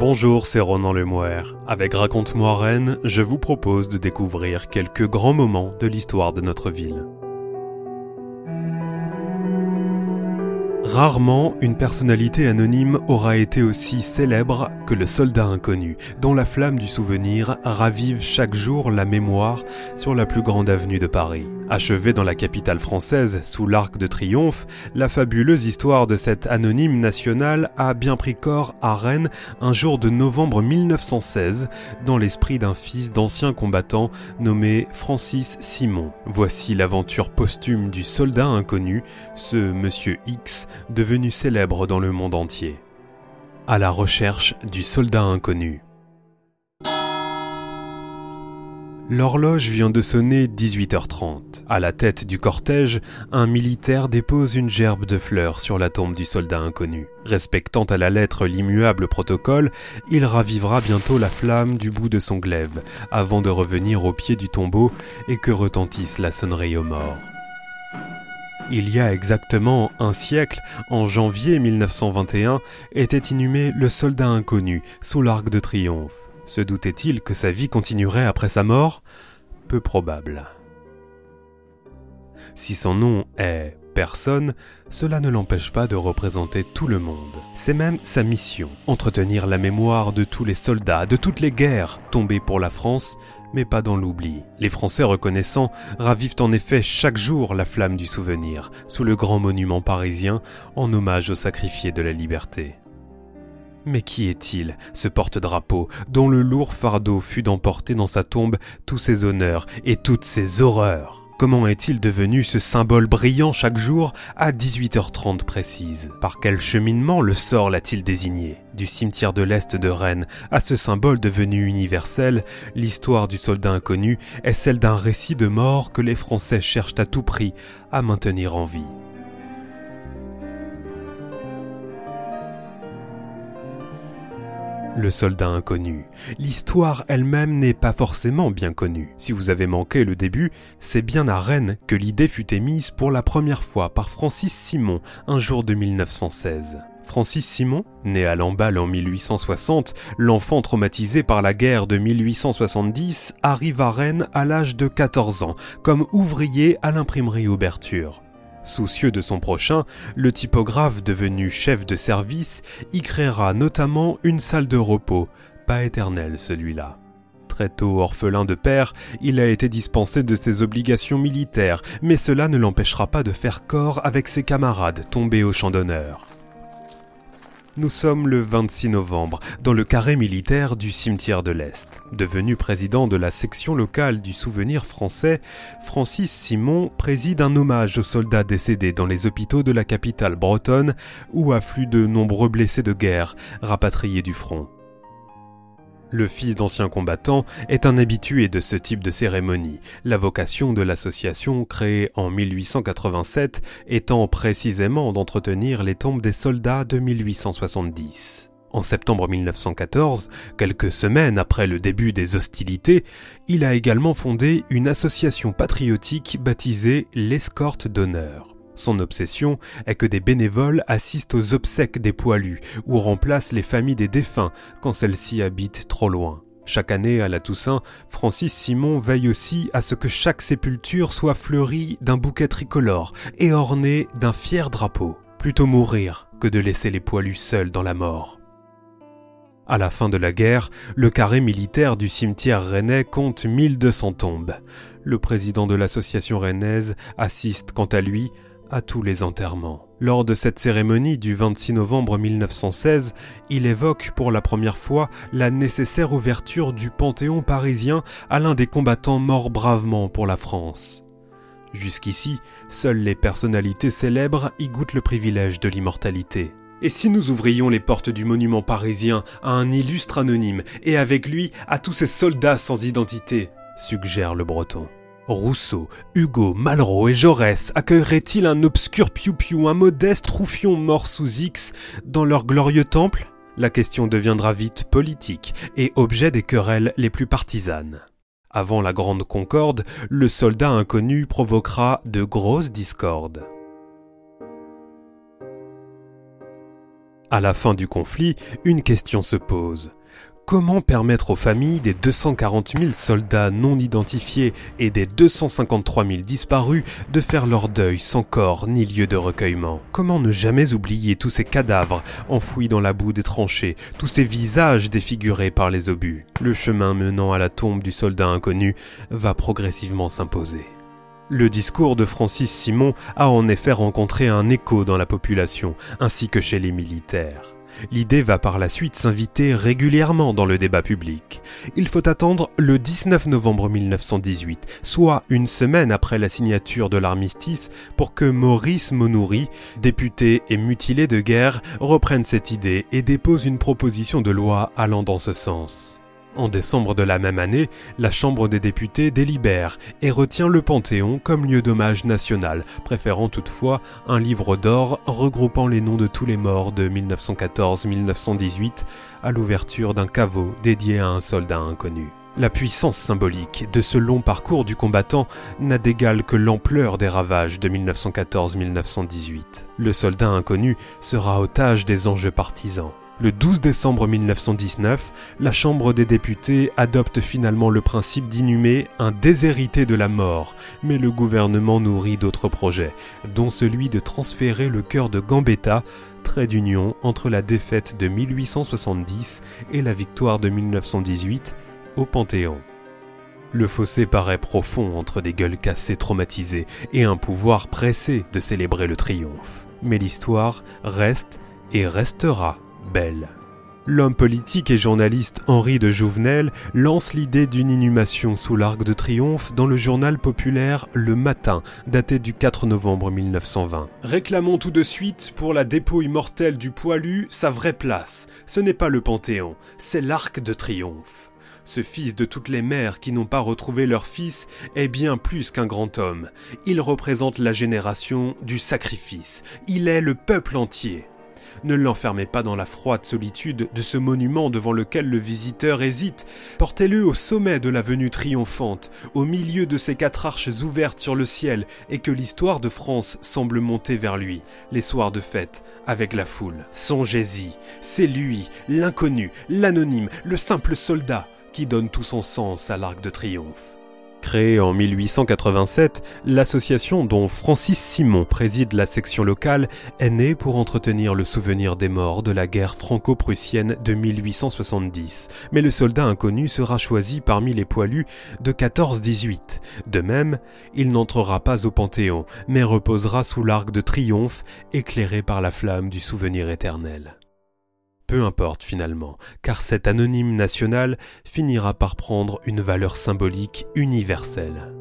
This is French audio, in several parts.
Bonjour, c'est Ronan Lemouer. Avec Raconte-moi Rennes, je vous propose de découvrir quelques grands moments de l'histoire de notre ville. Rarement une personnalité anonyme aura été aussi célèbre que le soldat inconnu, dont la flamme du souvenir ravive chaque jour la mémoire sur la plus grande avenue de Paris. Achevée dans la capitale française sous l'arc de triomphe, la fabuleuse histoire de cet anonyme national a bien pris corps à Rennes un jour de novembre 1916 dans l'esprit d'un fils d'ancien combattant nommé Francis Simon. Voici l'aventure posthume du soldat inconnu, ce monsieur X devenu célèbre dans le monde entier. À la recherche du soldat inconnu. L'horloge vient de sonner 18h30. À la tête du cortège, un militaire dépose une gerbe de fleurs sur la tombe du soldat inconnu. Respectant à la lettre l'immuable protocole, il ravivera bientôt la flamme du bout de son glaive, avant de revenir au pied du tombeau et que retentisse la sonnerie aux morts. Il y a exactement un siècle, en janvier 1921, était inhumé le soldat inconnu sous l'arc de triomphe. Se doutait-il que sa vie continuerait après sa mort? Peu probable. Si son nom est personne, cela ne l'empêche pas de représenter tout le monde. C'est même sa mission, entretenir la mémoire de tous les soldats, de toutes les guerres tombées pour la France, mais pas dans l'oubli. Les Français reconnaissants ravivent en effet chaque jour la flamme du souvenir, sous le grand monument parisien, en hommage aux sacrifiés de la liberté. Mais qui est-il, ce porte-drapeau, dont le lourd fardeau fut d'emporter dans sa tombe tous ses honneurs et toutes ses horreurs? Comment est-il devenu ce symbole brillant chaque jour à 18h30 précise Par quel cheminement le sort l'a-t-il désigné? Du cimetière de l'Est de Rennes à ce symbole devenu universel, l'histoire du soldat inconnu est celle d'un récit de mort que les Français cherchent à tout prix à maintenir en vie. Le soldat inconnu. L'histoire elle-même n'est pas forcément bien connue. Si vous avez manqué le début, c'est bien à Rennes que l'idée fut émise pour la première fois par Francis Simon un jour de 1916. Francis Simon, né à Lamballe en 1860, l'enfant traumatisé par la guerre de 1870, arrive à Rennes à l'âge de 14 ans comme ouvrier à l'imprimerie Ouverture. Soucieux de son prochain, le typographe devenu chef de service y créera notamment une salle de repos, pas éternelle celui-là. Très tôt orphelin de père, il a été dispensé de ses obligations militaires, mais cela ne l'empêchera pas de faire corps avec ses camarades tombés au champ d'honneur. Nous sommes le 26 novembre, dans le carré militaire du cimetière de l'Est. Devenu président de la section locale du souvenir français, Francis Simon préside un hommage aux soldats décédés dans les hôpitaux de la capitale bretonne où affluent de nombreux blessés de guerre rapatriés du front. Le fils d'anciens combattants est un habitué de ce type de cérémonie, la vocation de l'association créée en 1887 étant précisément d'entretenir les tombes des soldats de 1870. En septembre 1914, quelques semaines après le début des hostilités, il a également fondé une association patriotique baptisée l'Escorte d'honneur. Son obsession est que des bénévoles assistent aux obsèques des poilus ou remplacent les familles des défunts quand celles-ci habitent trop loin. Chaque année à la Toussaint, Francis Simon veille aussi à ce que chaque sépulture soit fleurie d'un bouquet tricolore et ornée d'un fier drapeau. Plutôt mourir que de laisser les poilus seuls dans la mort. À la fin de la guerre, le carré militaire du cimetière rennais compte 1200 tombes. Le président de l'association rennaise assiste quant à lui à tous les enterrements. Lors de cette cérémonie du 26 novembre 1916, il évoque pour la première fois la nécessaire ouverture du Panthéon parisien à l'un des combattants morts bravement pour la France. Jusqu'ici, seules les personnalités célèbres y goûtent le privilège de l'immortalité. Et si nous ouvrions les portes du monument parisien à un illustre anonyme et avec lui à tous ces soldats sans identité suggère le breton. Rousseau, Hugo, Malraux et Jaurès accueilleraient-ils un obscur piou-piou, un modeste roufion mort sous X dans leur glorieux temple? La question deviendra vite politique et objet des querelles les plus partisanes. Avant la Grande Concorde, le soldat inconnu provoquera de grosses discordes. À la fin du conflit, une question se pose. Comment permettre aux familles des 240 000 soldats non identifiés et des 253 000 disparus de faire leur deuil sans corps ni lieu de recueillement? Comment ne jamais oublier tous ces cadavres enfouis dans la boue des tranchées, tous ces visages défigurés par les obus? Le chemin menant à la tombe du soldat inconnu va progressivement s'imposer. Le discours de Francis Simon a en effet rencontré un écho dans la population, ainsi que chez les militaires. L'idée va par la suite s'inviter régulièrement dans le débat public. Il faut attendre le 19 novembre 1918, soit une semaine après la signature de l'armistice, pour que Maurice Monoury, député et mutilé de guerre, reprenne cette idée et dépose une proposition de loi allant dans ce sens. En décembre de la même année, la Chambre des députés délibère et retient le Panthéon comme lieu d'hommage national, préférant toutefois un livre d'or regroupant les noms de tous les morts de 1914-1918 à l'ouverture d'un caveau dédié à un soldat inconnu. La puissance symbolique de ce long parcours du combattant n'a d'égal que l'ampleur des ravages de 1914-1918. Le soldat inconnu sera otage des enjeux partisans. Le 12 décembre 1919, la Chambre des députés adopte finalement le principe d'inhumer un déshérité de la mort, mais le gouvernement nourrit d'autres projets, dont celui de transférer le cœur de Gambetta, trait d'union entre la défaite de 1870 et la victoire de 1918, au Panthéon. Le fossé paraît profond entre des gueules cassées traumatisées et un pouvoir pressé de célébrer le triomphe. Mais l'histoire reste et restera belle. L'homme politique et journaliste Henri de Jouvenel lance l'idée d'une inhumation sous l'Arc de Triomphe dans le journal populaire Le Matin, daté du 4 novembre 1920. Réclamons tout de suite pour la dépouille mortelle du poilu sa vraie place. Ce n'est pas le Panthéon, c'est l'Arc de Triomphe. Ce fils de toutes les mères qui n'ont pas retrouvé leur fils est bien plus qu'un grand homme. Il représente la génération du sacrifice. Il est le peuple entier. Ne l'enfermez pas dans la froide solitude de ce monument devant lequel le visiteur hésite. Portez-le au sommet de l'avenue triomphante, au milieu de ces quatre arches ouvertes sur le ciel, et que l'histoire de France semble monter vers lui, les soirs de fête, avec la foule. Songez-y, c'est lui, l'inconnu, l'anonyme, le simple soldat, qui donne tout son sens à l'arc de triomphe. Créée en 1887, l'association dont Francis Simon préside la section locale est née pour entretenir le souvenir des morts de la guerre franco-prussienne de 1870. Mais le soldat inconnu sera choisi parmi les poilus de 14-18. De même, il n'entrera pas au Panthéon, mais reposera sous l'arc de triomphe éclairé par la flamme du souvenir éternel. Peu importe finalement, car cet anonyme national finira par prendre une valeur symbolique universelle.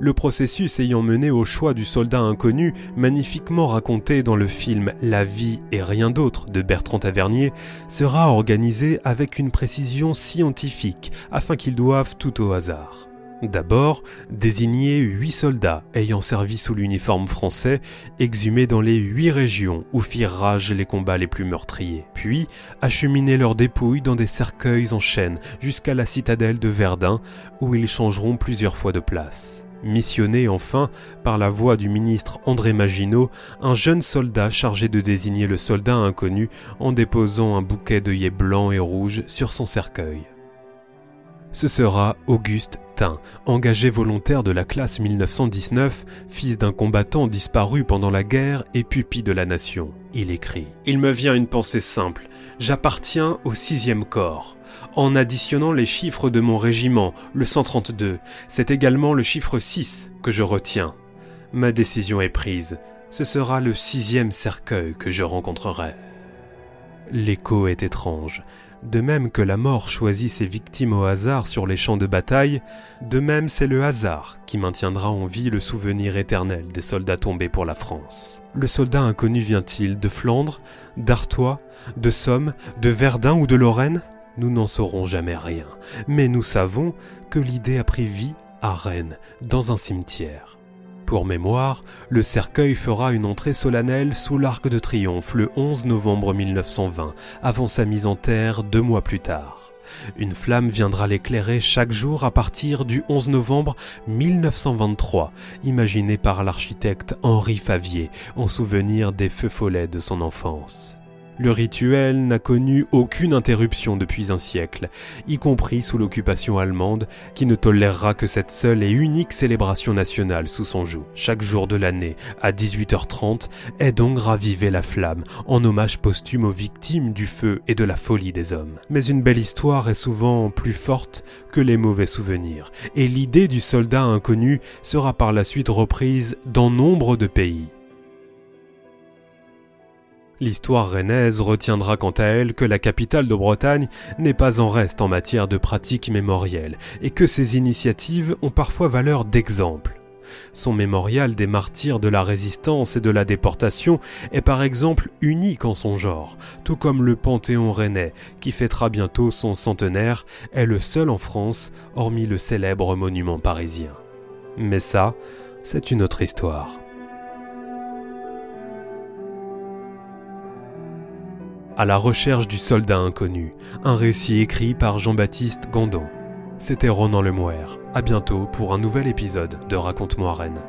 Le processus ayant mené au choix du soldat inconnu, magnifiquement raconté dans le film La vie et rien d'autre de Bertrand Tavernier, sera organisé avec une précision scientifique afin qu'ils doivent tout au hasard. D'abord, désigner huit soldats ayant servi sous l'uniforme français, exhumés dans les huit régions où firent rage les combats les plus meurtriers. Puis, acheminer leurs dépouilles dans des cercueils en chêne jusqu'à la citadelle de Verdun, où ils changeront plusieurs fois de place. Missionné enfin par la voix du ministre André Maginot, un jeune soldat chargé de désigner le soldat inconnu en déposant un bouquet d'œillets blancs et rouges sur son cercueil ce sera Auguste Engagé volontaire de la classe 1919, fils d'un combattant disparu pendant la guerre et pupille de la nation. Il écrit Il me vient une pensée simple. J'appartiens au sixième corps. En additionnant les chiffres de mon régiment, le 132, c'est également le chiffre 6 que je retiens. Ma décision est prise. Ce sera le sixième cercueil que je rencontrerai. L'écho est étrange. De même que la mort choisit ses victimes au hasard sur les champs de bataille, de même c'est le hasard qui maintiendra en vie le souvenir éternel des soldats tombés pour la France. Le soldat inconnu vient-il de Flandre, d'Artois, de Somme, de Verdun ou de Lorraine? Nous n'en saurons jamais rien, mais nous savons que l'idée a pris vie à Rennes, dans un cimetière. Pour mémoire, le cercueil fera une entrée solennelle sous l'Arc de Triomphe le 11 novembre 1920, avant sa mise en terre deux mois plus tard. Une flamme viendra l'éclairer chaque jour à partir du 11 novembre 1923, imaginé par l'architecte Henri Favier en souvenir des feux follets de son enfance. Le rituel n'a connu aucune interruption depuis un siècle, y compris sous l'occupation allemande, qui ne tolérera que cette seule et unique célébration nationale sous son joug. Chaque jour de l'année, à 18h30, est donc ravivée la flamme, en hommage posthume aux victimes du feu et de la folie des hommes. Mais une belle histoire est souvent plus forte que les mauvais souvenirs, et l'idée du soldat inconnu sera par la suite reprise dans nombre de pays. L'histoire rennaise retiendra quant à elle que la capitale de Bretagne n'est pas en reste en matière de pratiques mémorielles et que ses initiatives ont parfois valeur d'exemple. Son mémorial des martyrs de la résistance et de la déportation est par exemple unique en son genre, tout comme le Panthéon rennais, qui fêtera bientôt son centenaire, est le seul en France, hormis le célèbre monument parisien. Mais ça, c'est une autre histoire. À la recherche du soldat inconnu, un récit écrit par Jean-Baptiste Gandon. C'était Ronan Lemouer. À bientôt pour un nouvel épisode de Raconte-moi Rennes.